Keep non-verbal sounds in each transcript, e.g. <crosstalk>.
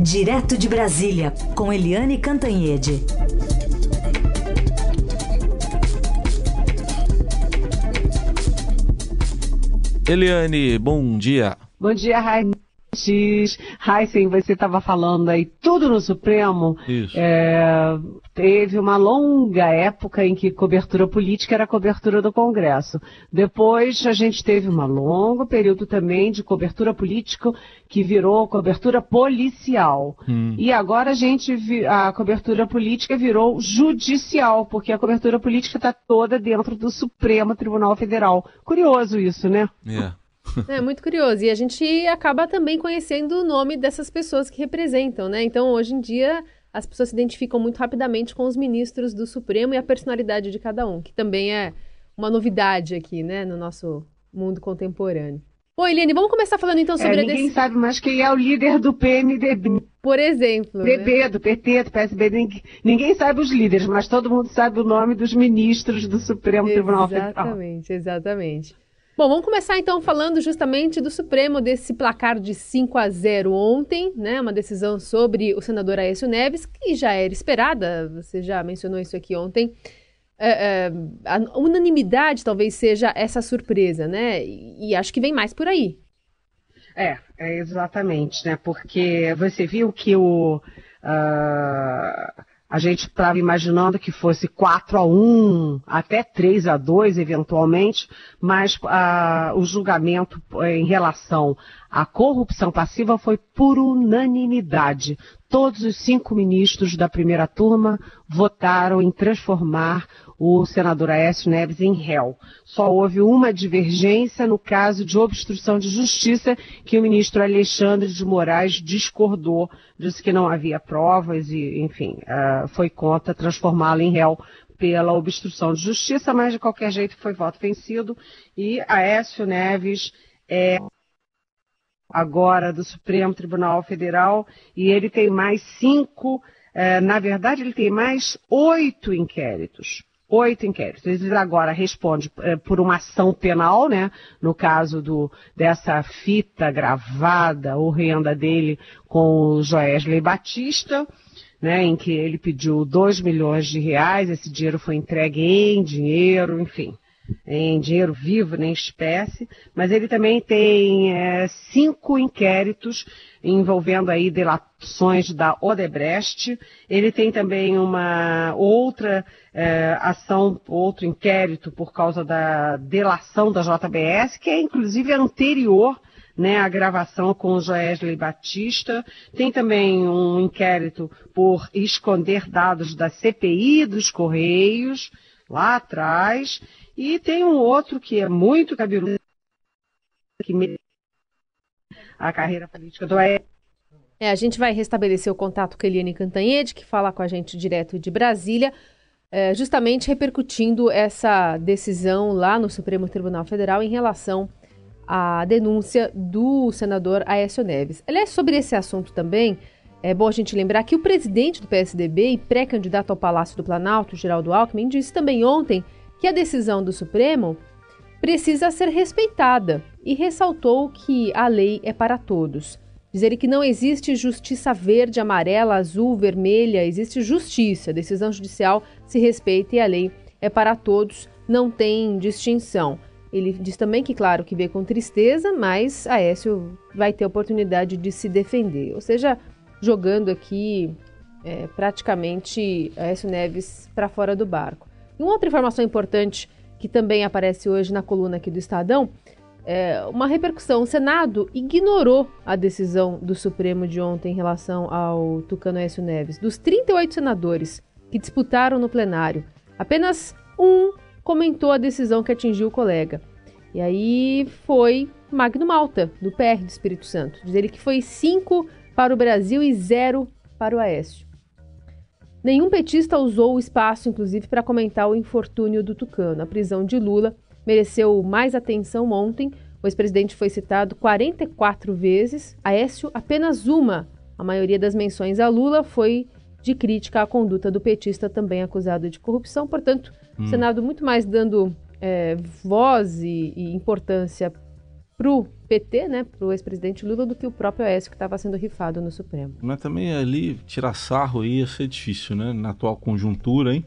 Direto de Brasília, com Eliane Cantanhede. Eliane, bom dia. Bom dia, Raíssa. Heisen, você estava falando aí tudo no Supremo. Isso. É, teve uma longa época em que cobertura política era cobertura do Congresso. Depois a gente teve um longo período também de cobertura política que virou cobertura policial. Hum. E agora a gente a cobertura política virou judicial, porque a cobertura política está toda dentro do Supremo Tribunal Federal. Curioso isso, né? É. <laughs> É muito curioso. E a gente acaba também conhecendo o nome dessas pessoas que representam, né? Então, hoje em dia, as pessoas se identificam muito rapidamente com os ministros do Supremo e a personalidade de cada um, que também é uma novidade aqui, né, no nosso mundo contemporâneo. Bom, Eliane, vamos começar falando então sobre é, ninguém a Ninguém sabe mais quem é o líder do PMDB. Por exemplo. PB, né? do PT, do PSB. Ninguém, ninguém, sabe os líderes, mas todo mundo sabe o nome dos ministros do Supremo Tribunal Federal. Exatamente, exatamente. Bom, vamos começar então falando justamente do Supremo, desse placar de 5 a 0 ontem, né? Uma decisão sobre o senador Aécio Neves, que já era esperada, você já mencionou isso aqui ontem. É, é, a unanimidade talvez seja essa surpresa, né? E, e acho que vem mais por aí. É, é exatamente, né? Porque você viu que o. Uh a gente estava imaginando que fosse 4 a 1, até 3 a 2 eventualmente, mas ah, o julgamento eh, em relação à corrupção passiva foi por unanimidade. Todos os cinco ministros da primeira turma votaram em transformar o senador Aécio Neves em réu. Só houve uma divergência no caso de obstrução de justiça, que o ministro Alexandre de Moraes discordou, disse que não havia provas e, enfim, uh, foi contra transformá-lo em réu pela obstrução de justiça, mas de qualquer jeito foi voto vencido e Aécio Neves é agora do Supremo Tribunal Federal e ele tem mais cinco, eh, na verdade ele tem mais oito inquéritos. Oito inquéritos. Ele agora responde eh, por uma ação penal, né? No caso do, dessa fita gravada horrenda dele com o Joesley Batista, né? Em que ele pediu dois milhões de reais, esse dinheiro foi entregue em dinheiro, enfim em dinheiro vivo, nem espécie, mas ele também tem é, cinco inquéritos envolvendo aí delações da Odebrecht. Ele tem também uma outra é, ação, outro inquérito por causa da delação da JBS, que é inclusive anterior né, a gravação com o Joesley Batista. Tem também um inquérito por esconder dados da CPI dos Correios, lá atrás. E tem um outro que é muito cabeludo, que me... a carreira política do É, a gente vai restabelecer o contato com a Eliane Cantanhede, que fala com a gente direto de Brasília, é, justamente repercutindo essa decisão lá no Supremo Tribunal Federal em relação à denúncia do senador Aécio Neves. Aliás, sobre esse assunto também, é bom a gente lembrar que o presidente do PSDB e pré-candidato ao Palácio do Planalto, Geraldo Alckmin, disse também ontem que a decisão do Supremo precisa ser respeitada e ressaltou que a lei é para todos. Dizer que não existe justiça verde, amarela, azul, vermelha, existe justiça. A decisão judicial se respeita e a lei é para todos, não tem distinção. Ele diz também que, claro, que vê com tristeza, mas Aécio vai ter oportunidade de se defender. Ou seja, jogando aqui é, praticamente Aécio Neves para fora do barco. E uma outra informação importante que também aparece hoje na coluna aqui do Estadão é uma repercussão. O Senado ignorou a decisão do Supremo de ontem em relação ao Tucano Aécio Neves. Dos 38 senadores que disputaram no plenário, apenas um comentou a decisão que atingiu o colega. E aí foi Magno Malta, do PR do Espírito Santo. Diz ele que foi 5 para o Brasil e 0 para o Aécio. Nenhum petista usou o espaço, inclusive, para comentar o infortúnio do Tucano. A prisão de Lula mereceu mais atenção ontem. O ex-presidente foi citado 44 vezes, Aécio apenas uma. A maioria das menções a Lula foi de crítica à conduta do petista, também acusado de corrupção. Portanto, hum. o Senado muito mais dando é, voz e, e importância para o PT, né, para o ex-presidente Lula, do que o próprio Aécio que estava sendo rifado no Supremo. Mas também ali tirar sarro ia ser difícil, né? Na atual conjuntura, hein?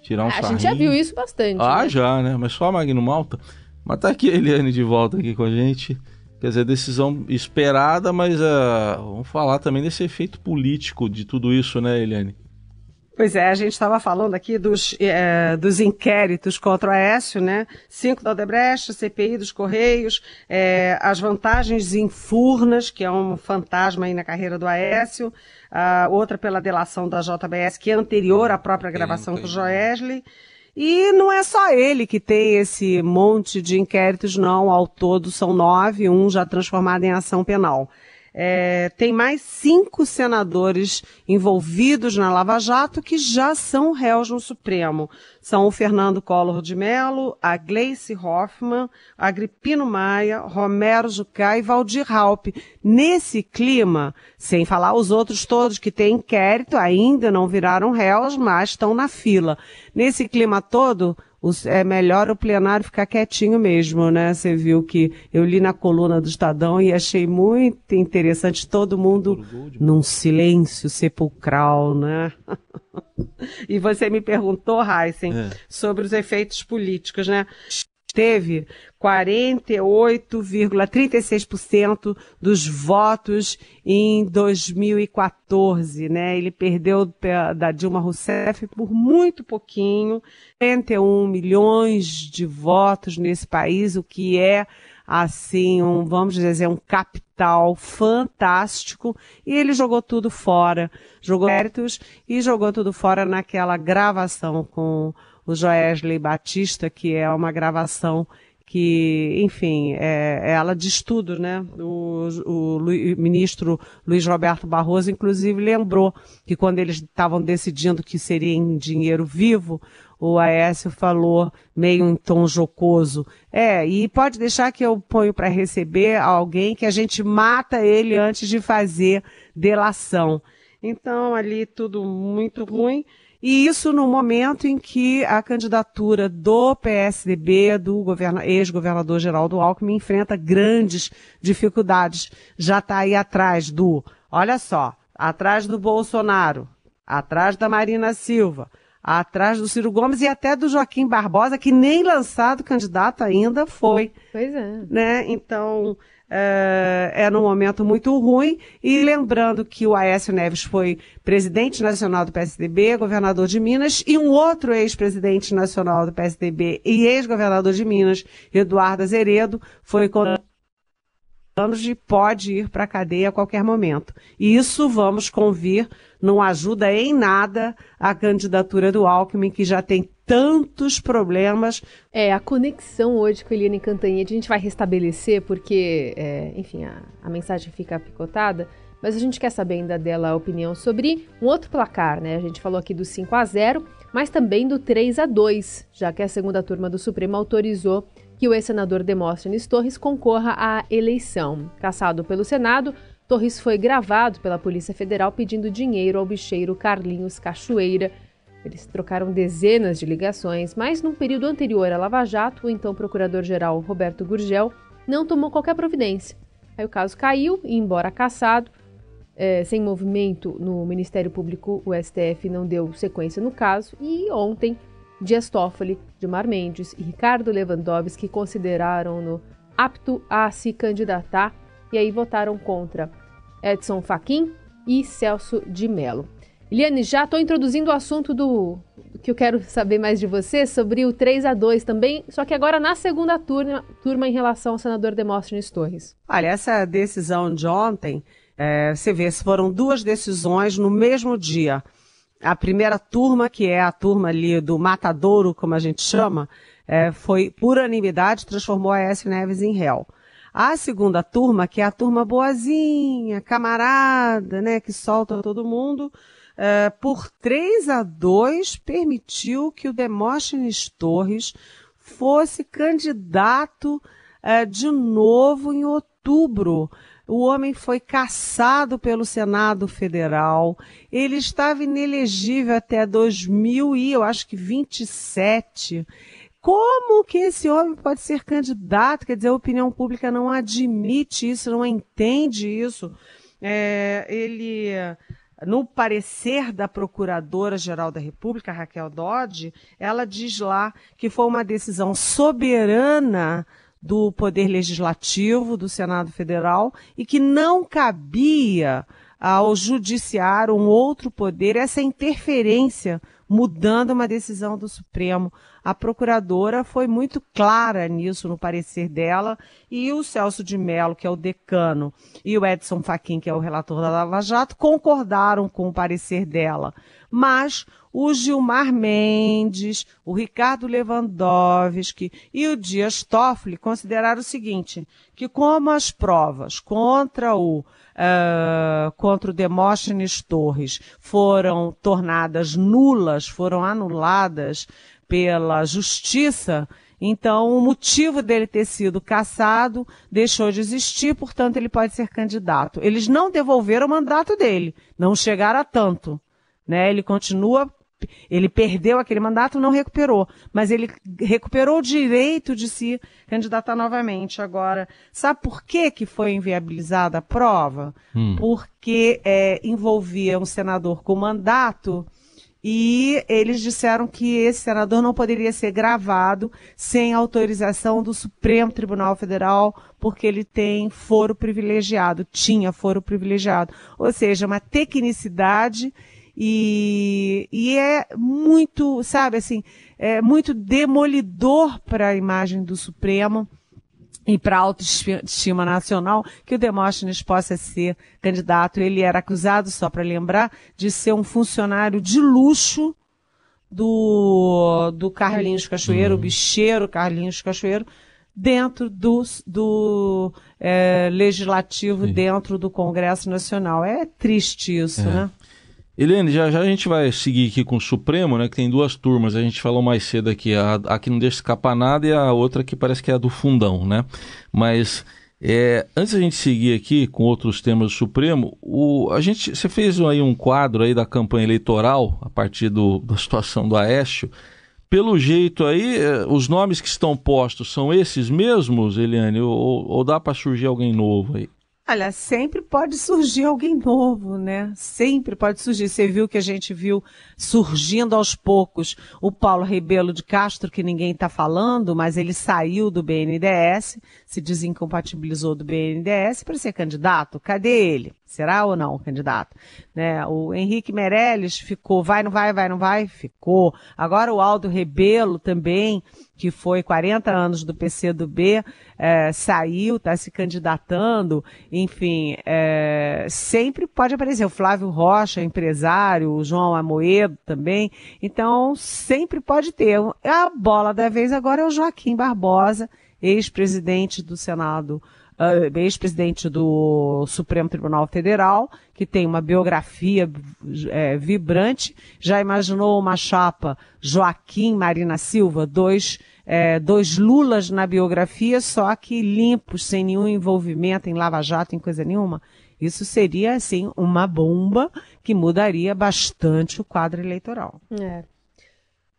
Tirar um ah, sarrinho. A gente já viu isso bastante. Ah, né? já, né? Mas só a Magno Malta. Mas tá aqui a Eliane de volta aqui com a gente. Quer dizer, decisão esperada, mas uh, vamos falar também desse efeito político de tudo isso, né, Eliane? Pois é, a gente estava falando aqui dos, é, dos inquéritos contra o Aécio, né? Cinco da Odebrecht, CPI dos Correios, é, as vantagens em Furnas, que é um fantasma aí na carreira do Aécio, a outra pela delação da JBS, que é anterior à própria gravação com o Joesley. E não é só ele que tem esse monte de inquéritos, não. Ao todo são nove, um já transformado em ação penal. É, tem mais cinco senadores envolvidos na Lava Jato que já são réus no Supremo. São o Fernando Collor de Mello, a Gleice Hoffmann, Agripino Maia, Romero Jucá e Valdir Raup. Nesse clima, sem falar os outros todos que têm inquérito, ainda não viraram réus, mas estão na fila. Nesse clima todo, é melhor o plenário ficar quietinho mesmo, né? Você viu que eu li na coluna do Estadão e achei muito interessante todo mundo num silêncio sepulcral, né? <laughs> e você me perguntou, Heisen, é. sobre os efeitos políticos, né? Teve 48,36% dos votos em 2014, né? Ele perdeu da Dilma Rousseff por muito pouquinho, 41 milhões de votos nesse país, o que é assim, um, vamos dizer, um capital fantástico, e ele jogou tudo fora, jogou méritos e jogou tudo fora naquela gravação com o Joesley Batista, que é uma gravação que, enfim, é, é ela diz tudo, né? O, o, ministro Luiz Roberto Barroso, inclusive, lembrou que quando eles estavam decidindo que seria em dinheiro vivo, o Aécio falou meio em tom jocoso. É, e pode deixar que eu ponho para receber alguém que a gente mata ele antes de fazer delação. Então, ali tudo muito ruim. E isso no momento em que a candidatura do PSDB, do ex-governador Geraldo Alckmin, enfrenta grandes dificuldades. Já está aí atrás do, olha só, atrás do Bolsonaro, atrás da Marina Silva, atrás do Ciro Gomes e até do Joaquim Barbosa, que nem lançado candidato ainda foi. Pois é. Né? Então, é, é num momento muito ruim. E lembrando que o Aécio Neves foi presidente nacional do PSDB, governador de Minas, e um outro ex-presidente nacional do PSDB e ex-governador de Minas, Eduardo Azeredo, foi anos de pode ir para a cadeia a qualquer momento. E isso, vamos convir, não ajuda em nada a candidatura do Alckmin, que já tem tantos problemas. É, a conexão hoje com Eliane Cantanhede a gente vai restabelecer, porque, é, enfim, a, a mensagem fica picotada, mas a gente quer saber ainda dela a opinião sobre um outro placar, né? A gente falou aqui do 5 a 0 mas também do 3 a 2 já que a segunda turma do Supremo autorizou que o ex-senador Demóstenes Torres concorra à eleição. Caçado pelo Senado, Torres foi gravado pela Polícia Federal pedindo dinheiro ao bicheiro Carlinhos Cachoeira, eles trocaram dezenas de ligações, mas num período anterior à Lava Jato, o então procurador-geral Roberto Gurgel não tomou qualquer providência. Aí o caso caiu e, embora caçado, é, sem movimento no Ministério Público, o STF não deu sequência no caso e ontem Dias Toffoli, Gilmar Mendes e Ricardo Lewandowski consideraram-no apto a se candidatar e aí votaram contra Edson Fachin e Celso de Mello. Eliane, já estou introduzindo o assunto do que eu quero saber mais de você sobre o 3 a 2 também, só que agora na segunda turma, turma em relação ao senador Demóstenes Torres. Olha, essa decisão de ontem, é, você vê, foram duas decisões no mesmo dia. A primeira turma, que é a turma ali do matadouro, como a gente chama, é, foi por unanimidade, transformou a S. Neves em réu. A segunda turma, que é a turma boazinha, camarada, né, que solta todo mundo, uh, por 3 a 2, permitiu que o Demóstenes Torres fosse candidato uh, de novo em outubro. O homem foi caçado pelo Senado Federal. Ele estava inelegível até 2000 e eu acho que 27 como que esse homem pode ser candidato? Quer dizer, a opinião pública não admite isso, não entende isso. É, ele, no parecer da Procuradora-Geral da República, Raquel Dodge, ela diz lá que foi uma decisão soberana do Poder Legislativo, do Senado Federal, e que não cabia ao Judiciário um outro poder essa interferência mudando uma decisão do Supremo. A procuradora foi muito clara nisso no parecer dela e o Celso de Mello, que é o decano, e o Edson Fachin, que é o relator da Lava Jato, concordaram com o parecer dela. Mas o Gilmar Mendes, o Ricardo Lewandowski e o Dias Toffoli consideraram o seguinte, que como as provas contra o uh, contra o Demóstenes Torres foram tornadas nulas, foram anuladas pela justiça, então o motivo dele ter sido cassado deixou de existir, portanto ele pode ser candidato. Eles não devolveram o mandato dele, não chegaram a tanto. Né? Ele continua ele perdeu aquele mandato, não recuperou, mas ele recuperou o direito de se candidatar novamente. Agora, sabe por que, que foi inviabilizada a prova? Hum. Porque é, envolvia um senador com mandato e eles disseram que esse senador não poderia ser gravado sem autorização do Supremo Tribunal Federal, porque ele tem foro privilegiado, tinha foro privilegiado. Ou seja, uma tecnicidade e, e é muito, sabe assim, é muito demolidor para a imagem do Supremo e para a autoestima nacional que o Demóstenes possa ser candidato. Ele era acusado, só para lembrar, de ser um funcionário de luxo do, do Carlinhos Cachoeiro, o bicheiro Carlinhos Cachoeiro, dentro do, do é, legislativo, Sim. dentro do Congresso Nacional. É triste isso, é. né? Eliane, já já a gente vai seguir aqui com o Supremo, né? Que tem duas turmas. A gente falou mais cedo aqui, a, a que não deixa escapar nada e a outra que parece que é a do fundão, né? Mas é, antes a gente seguir aqui com outros temas do Supremo, o, a gente, você fez aí um quadro aí da campanha eleitoral a partir do, da situação do Aécio. Pelo jeito aí, é, os nomes que estão postos são esses mesmos, Eliane? Ou, ou dá para surgir alguém novo aí? Olha, sempre pode surgir alguém novo, né? Sempre pode surgir. Você viu que a gente viu surgindo aos poucos o Paulo Rebelo de Castro, que ninguém está falando, mas ele saiu do BNDES, se desincompatibilizou do BNDES para ser candidato. Cadê ele? Será ou não candidato? Né? O Henrique Meirelles ficou, vai, não vai, vai, não vai, ficou. Agora o Aldo Rebelo também, que foi 40 anos do PCdoB, é, saiu, está se candidatando, enfim, é, sempre pode aparecer. O Flávio Rocha, empresário, o João Amoedo também. Então, sempre pode ter. A bola da vez agora é o Joaquim Barbosa, ex-presidente do Senado uh, ex-presidente do Supremo Tribunal Federal, que tem uma biografia é, vibrante. Já imaginou uma chapa Joaquim Marina Silva, dois, é, dois Lulas na biografia, só que limpos, sem nenhum envolvimento em Lava Jato, em coisa nenhuma? Isso seria, assim, uma bomba que mudaria bastante o quadro eleitoral. É.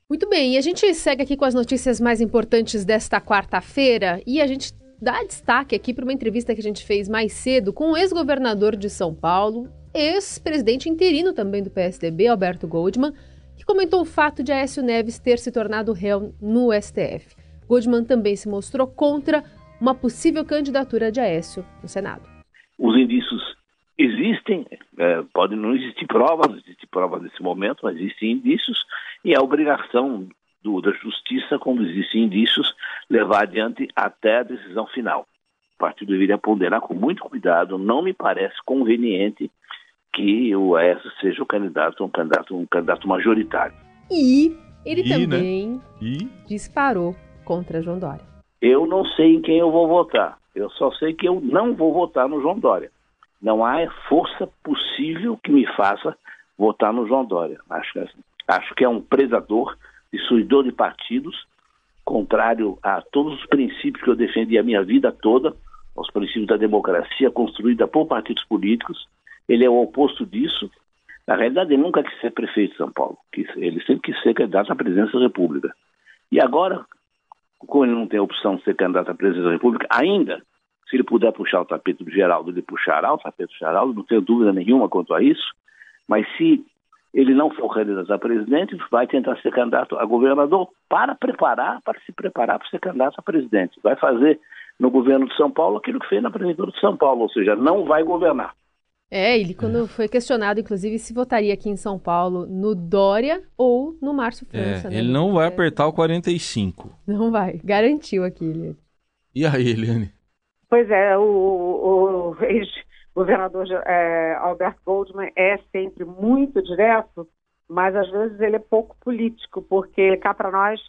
Muito bem, e a gente segue aqui com as notícias mais importantes desta quarta-feira e a gente dá destaque aqui para uma entrevista que a gente fez mais cedo com o ex-governador de São Paulo, ex-presidente interino também do PSDB, Alberto Goldman, que comentou o fato de Aécio Neves ter se tornado réu no STF. Goldman também se mostrou contra uma possível candidatura de Aécio no Senado. Os indícios existem, é, pode não existir provas, existe prova nesse momento, mas existem indícios, e a obrigação do, da justiça, quando existem indícios, levar adiante até a decisão final. O partido deveria ponderar com muito cuidado, não me parece conveniente que o Aécio seja o candidato, um candidato, um candidato majoritário. E ele e, também né? e? disparou contra João Dória. Eu não sei em quem eu vou votar. Eu só sei que eu não vou votar no João Dória. Não há força possível que me faça votar no João Dória. Acho, acho que é um predador destruidor de partidos, contrário a todos os princípios que eu defendi a minha vida toda, aos princípios da democracia construída por partidos políticos. Ele é o oposto disso. Na realidade, ele nunca quis ser prefeito de São Paulo. Ele sempre quis ser candidato à presidência da República. E agora, como ele não tem a opção de ser candidato à presidência da República, ainda, se ele puder puxar o tapete do Geraldo, ele puxará o tapete do Geraldo, não tenho dúvida nenhuma quanto a isso, mas se ele não for candidato a presidente, vai tentar ser candidato a governador para preparar, para se preparar para ser candidato a presidente. Vai fazer no governo de São Paulo aquilo que fez na prefeitura de São Paulo, ou seja, não vai governar. É, ele quando foi questionado, inclusive, se votaria aqui em São Paulo no Dória ou no Márcio França. É, né? Ele não vai apertar o 45. Não vai, garantiu aqui, Eliane. E aí, Eliane? Pois é, o, o ex-governador é, Alberto Goldman é sempre muito direto, mas às vezes ele é pouco político, porque cá para nós,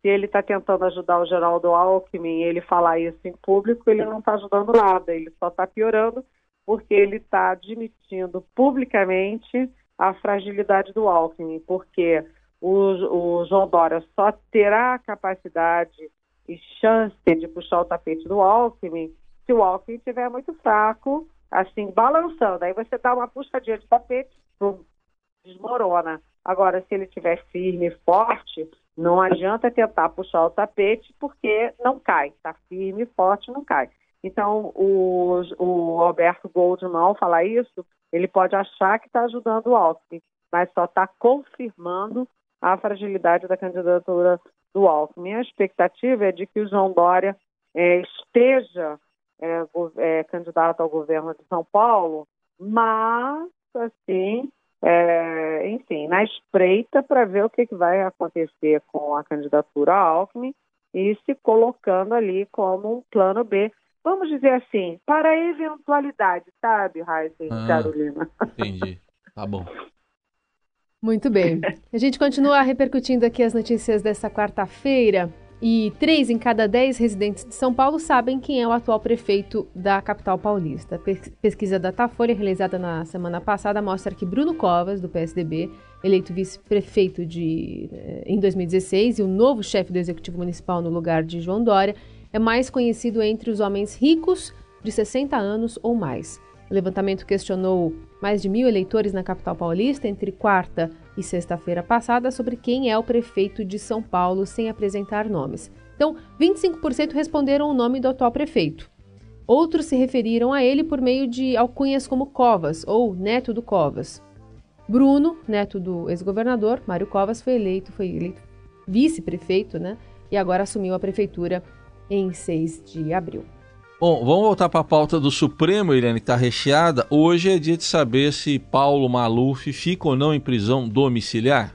se ele está tentando ajudar o Geraldo Alckmin ele falar isso em público, ele não está ajudando nada, ele só está piorando porque ele está admitindo publicamente a fragilidade do Alckmin, porque o, o João Dória só terá capacidade e chance de puxar o tapete do Alckmin se o Alckmin estiver muito fraco, assim, balançando. Aí você dá uma puxadinha de tapete, pum, desmorona. Agora, se ele estiver firme e forte, não adianta tentar puxar o tapete, porque não cai. Está firme e forte, não cai. Então, o, o Alberto Goldman, ao falar isso, ele pode achar que está ajudando o Alckmin, mas só está confirmando a fragilidade da candidatura do Alckmin. A expectativa é de que o João Dória é, esteja é, é, candidato ao governo de São Paulo, mas, assim, é, enfim, na espreita para ver o que, que vai acontecer com a candidatura Alckmin e se colocando ali como um plano B vamos dizer assim, para a eventualidade, sabe, Raíssa ah, Carolina? <laughs> Entendi. Tá bom. Muito bem. A gente continua repercutindo aqui as notícias dessa quarta-feira. E três em cada dez residentes de São Paulo sabem quem é o atual prefeito da capital paulista. Pesquisa Datafolha, realizada na semana passada, mostra que Bruno Covas, do PSDB, eleito vice-prefeito eh, em 2016 e o novo chefe do Executivo Municipal no lugar de João Dória, é mais conhecido entre os homens ricos de 60 anos ou mais. O levantamento questionou mais de mil eleitores na capital paulista entre quarta e sexta-feira passada sobre quem é o prefeito de São Paulo sem apresentar nomes. Então, 25% responderam o nome do atual prefeito. Outros se referiram a ele por meio de alcunhas como Covas ou neto do Covas. Bruno, neto do ex-governador Mário Covas, foi eleito, foi eleito vice-prefeito, né? E agora assumiu a prefeitura em 6 de abril. Bom, vamos voltar para a pauta do Supremo, Irene, que está recheada. Hoje é dia de saber se Paulo Maluf fica ou não em prisão domiciliar.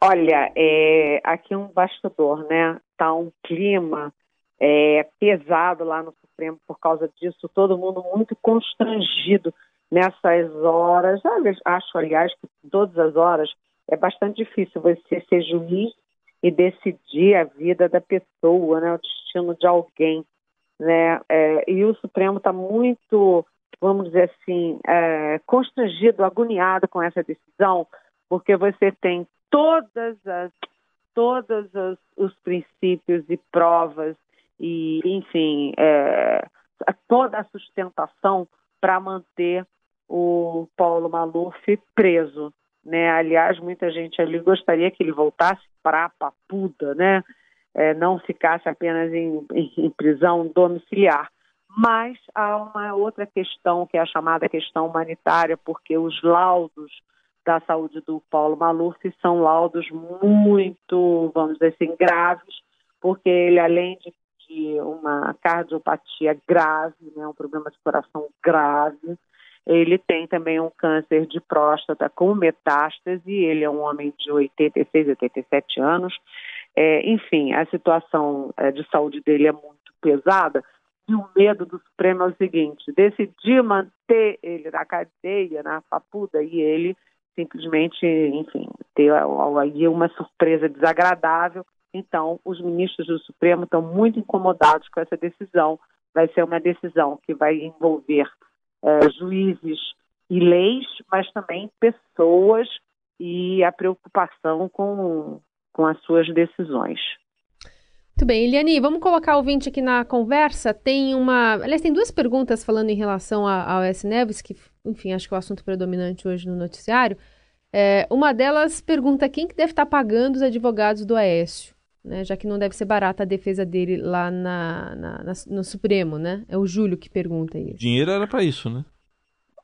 Olha, é, aqui um bastidor, né? Tá um clima é, pesado lá no Supremo por causa disso, todo mundo muito constrangido nessas horas. Acho, aliás, que todas as horas é bastante difícil você ser juiz e decidir a vida da pessoa, né, o destino de alguém, né? É, e o Supremo está muito, vamos dizer assim, é, constrangido, agoniado com essa decisão, porque você tem todas as todos os, os princípios e provas e, enfim, é, toda a sustentação para manter o Paulo Maluf preso né? Aliás, muita gente ali gostaria que ele voltasse para a Papuda, né? É, não ficasse apenas em, em, prisão domiciliar. Mas há uma outra questão, que é a chamada questão humanitária, porque os laudos da saúde do Paulo Maluf são laudos muito, vamos dizer assim, graves, porque ele, além de, de uma cardiopatia grave, né, um problema de coração grave, ele tem também um câncer de próstata com metástase, ele é um homem de 86, 87 anos. É, enfim, a situação é, de saúde dele é muito pesada. E o medo do Supremo é o seguinte: decidir manter ele na cadeia, na papuda, e ele simplesmente, enfim, ter aí uma surpresa desagradável. Então, os ministros do Supremo estão muito incomodados com essa decisão. Vai ser uma decisão que vai envolver uh, juízes e leis, mas também pessoas e a preocupação com, com as suas decisões. Muito bem, Eliane, vamos colocar o vinte aqui na conversa. Tem uma. Aliás, tem duas perguntas falando em relação ao S. Neves, que, enfim, acho que é o assunto predominante hoje no noticiário. É, uma delas pergunta quem que deve estar pagando os advogados do Aécio. né? Já que não deve ser barata a defesa dele lá na, na, na no Supremo, né? É o Júlio que pergunta isso. Dinheiro era para isso, né?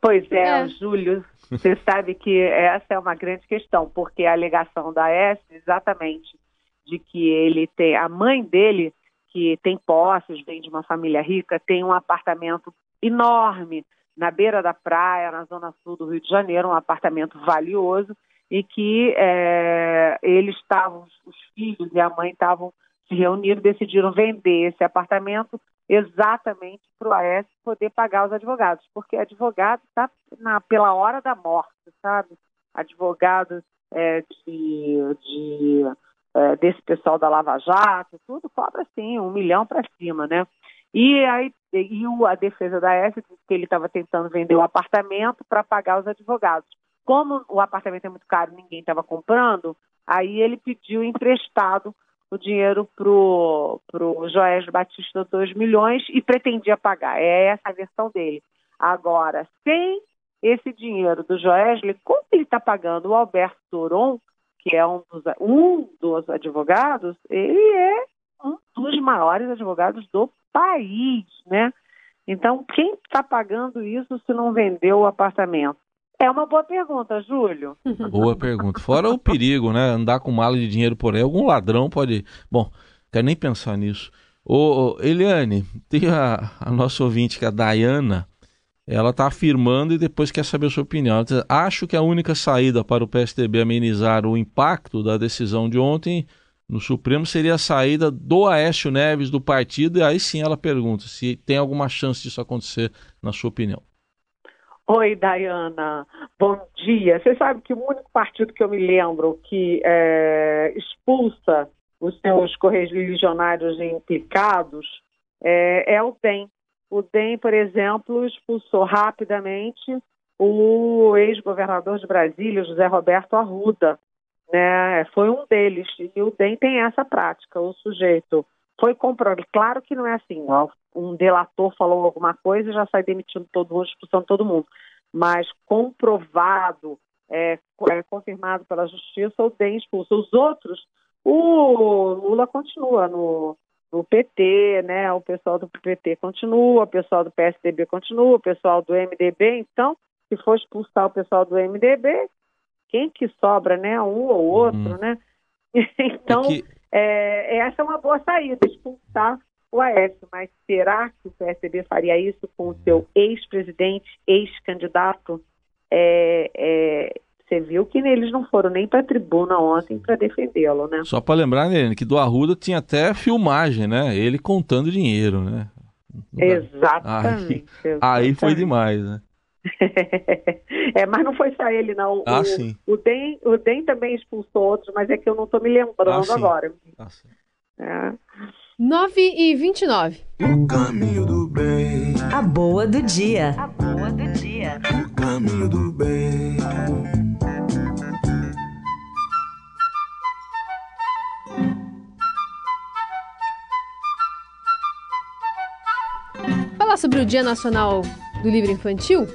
Pois é, é. Júlio, você sabe que essa é uma grande questão, porque a alegação da S exatamente de que ele tem a mãe dele que tem posses, vem de uma família rica, tem um apartamento enorme na beira da praia, na zona sul do Rio de Janeiro, um apartamento valioso, e que é, eles estavam, os filhos e a mãe estavam se reunindo, decidiram vender esse apartamento exatamente para o AES poder pagar os advogados, porque advogado está pela hora da morte, sabe? Advogado é, de, de é, desse pessoal da Lava Jato, tudo cobra assim, um milhão para cima, né? E aí e a defesa da S disse que ele estava tentando vender o apartamento para pagar os advogados. Como o apartamento é muito caro, ninguém estava comprando, aí ele pediu emprestado o dinheiro pro pro Joés Batista 2 milhões e pretendia pagar. É essa a versão dele. Agora, sem esse dinheiro do Joesley, como ele está pagando o Alberto Toron, que é um dos, um dos advogados, ele é um dos maiores advogados do país, né? Então, quem está pagando isso se não vendeu o apartamento? É uma boa pergunta, Júlio. <laughs> Boa pergunta. Fora o perigo, né? Andar com mala de dinheiro por aí, algum ladrão pode. Bom, quero nem pensar nisso. Ô, Eliane, tem a, a nossa ouvinte, que é a Dayana, ela está afirmando e depois quer saber a sua opinião. Diz, Acho que a única saída para o PSDB amenizar o impacto da decisão de ontem no Supremo seria a saída do Aécio Neves do partido, e aí sim ela pergunta se tem alguma chance disso acontecer, na sua opinião. Oi, Dayana. Bom dia. Você sabe que o único partido que eu me lembro que é, expulsa os seus correligionários implicados é, é o DEM. O DEM, por exemplo, expulsou rapidamente o ex-governador de Brasília, José Roberto Arruda. Né? Foi um deles. E o DEM tem essa prática. O sujeito foi comprovado. Claro que não é assim, ó, um delator falou alguma coisa e já sai demitindo todo mundo, expulsando todo mundo. Mas comprovado, é, é, confirmado pela justiça, o DEM expulso. Os outros, o Lula continua no, no PT, né? O pessoal do PT continua, o pessoal do PSDB continua, o pessoal do MDB, então, se for expulsar o pessoal do MDB, quem que sobra, né? Um ou outro, hum. né? <laughs> então, é que... é, essa é uma boa saída, expulsar o Aécio, mas será que o PSDB faria isso com o seu ex-presidente, ex-candidato? É, é, você viu que eles não foram nem para a tribuna ontem para defendê-lo, né? Só para lembrar, né, que do Arruda tinha até filmagem, né? Ele contando dinheiro, né? Exatamente. Aí, exatamente. aí foi demais, né? É, mas não foi só ele, não. Ah, o, sim. O DEM, o DEM também expulsou outros, mas é que eu não estou me lembrando ah, agora. Ah, sim. É. 9 e 29. O caminho do bem. A boa do dia. A boa do dia. O caminho do bem. Falar sobre o Dia Nacional do Livro Infantil?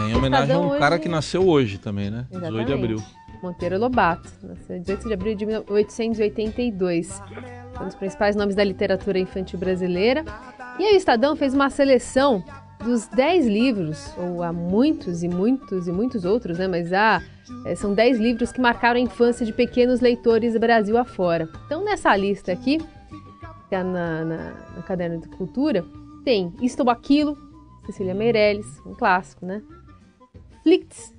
Em homenagem a um hoje... cara que nasceu hoje também, né? Exatamente. 18 de abril. Monteiro Lobato, nasceu 18 de abril de 1882. Um dos principais nomes da literatura infantil brasileira. E aí o Estadão fez uma seleção dos 10 livros, ou há muitos e muitos e muitos outros, né? Mas há, é, são 10 livros que marcaram a infância de pequenos leitores Brasil afora. Então, nessa lista aqui, que é na, na, na Caderno de Cultura, tem Estou Aquilo, Cecília Meirelles, um clássico, né? Flicts,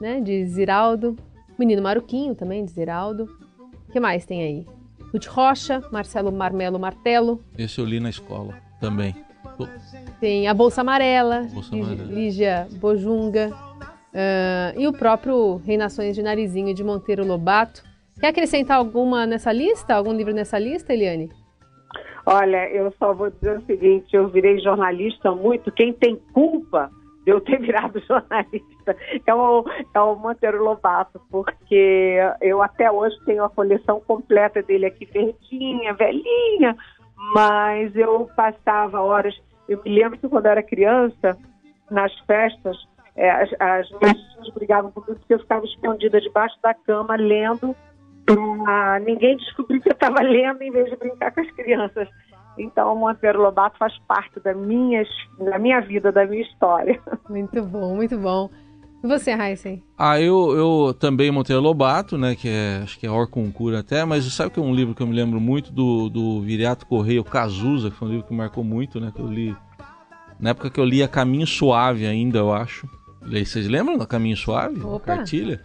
né, de Ziraldo, Menino Maruquinho também, de Ziraldo. O que mais tem aí? Ruth Rocha, Marcelo Marmelo Martelo. Esse eu li na escola também. Tem a Bolsa Amarela, Bolsa Amarela. Lígia Bojunga. Uh, e o próprio Reinações de Narizinho, de Monteiro Lobato. Quer acrescentar alguma nessa lista? Algum livro nessa lista, Eliane? Olha, eu só vou dizer o seguinte: eu virei jornalista muito. Quem tem culpa de eu ter <laughs> virado jornalista é o, é o Monteiro Lobato, porque eu até hoje tenho a coleção completa dele aqui, verdinha, velhinha, mas eu passava horas. Eu me lembro que quando eu era criança, nas festas, é, as, as minhas tias brigavam comigo porque eu ficava escondida debaixo da cama lendo para ninguém descobrir que eu estava lendo em vez de brincar com as crianças. Então, o Monteiro Lobato faz parte da minha, da minha vida, da minha história. Muito bom, muito bom. E você, Heisen? Ah, eu, eu também Monteiro Lobato, né, que é, acho que é Orconcura até, mas sabe que é um livro que eu me lembro muito do, do Viriato Correia, o Cazuza, que foi um livro que marcou muito, né, que eu li na época que eu lia Caminho Suave ainda, eu acho. Vocês lembram do Caminho Suave? Opa. Cartilha?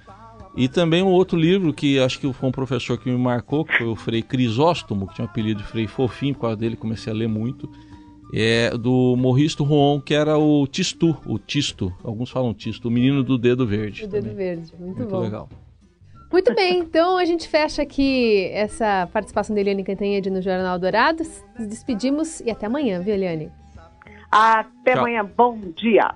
E também um outro livro que acho que foi um professor que me marcou, que foi o Frei Crisóstomo, que tinha o um apelido de Frei Fofinho, por causa dele comecei a ler muito. É do Morristo Roon, que era o Tistu, o Tisto, alguns falam Tisto, o menino do dedo verde. O dedo verde, muito, muito bom. legal. Muito bem, então a gente fecha aqui essa participação da Eliane Cantanhede no Jornal Dourados. Nos despedimos e até amanhã, viu, Eliane? Até Tchau. amanhã, bom dia.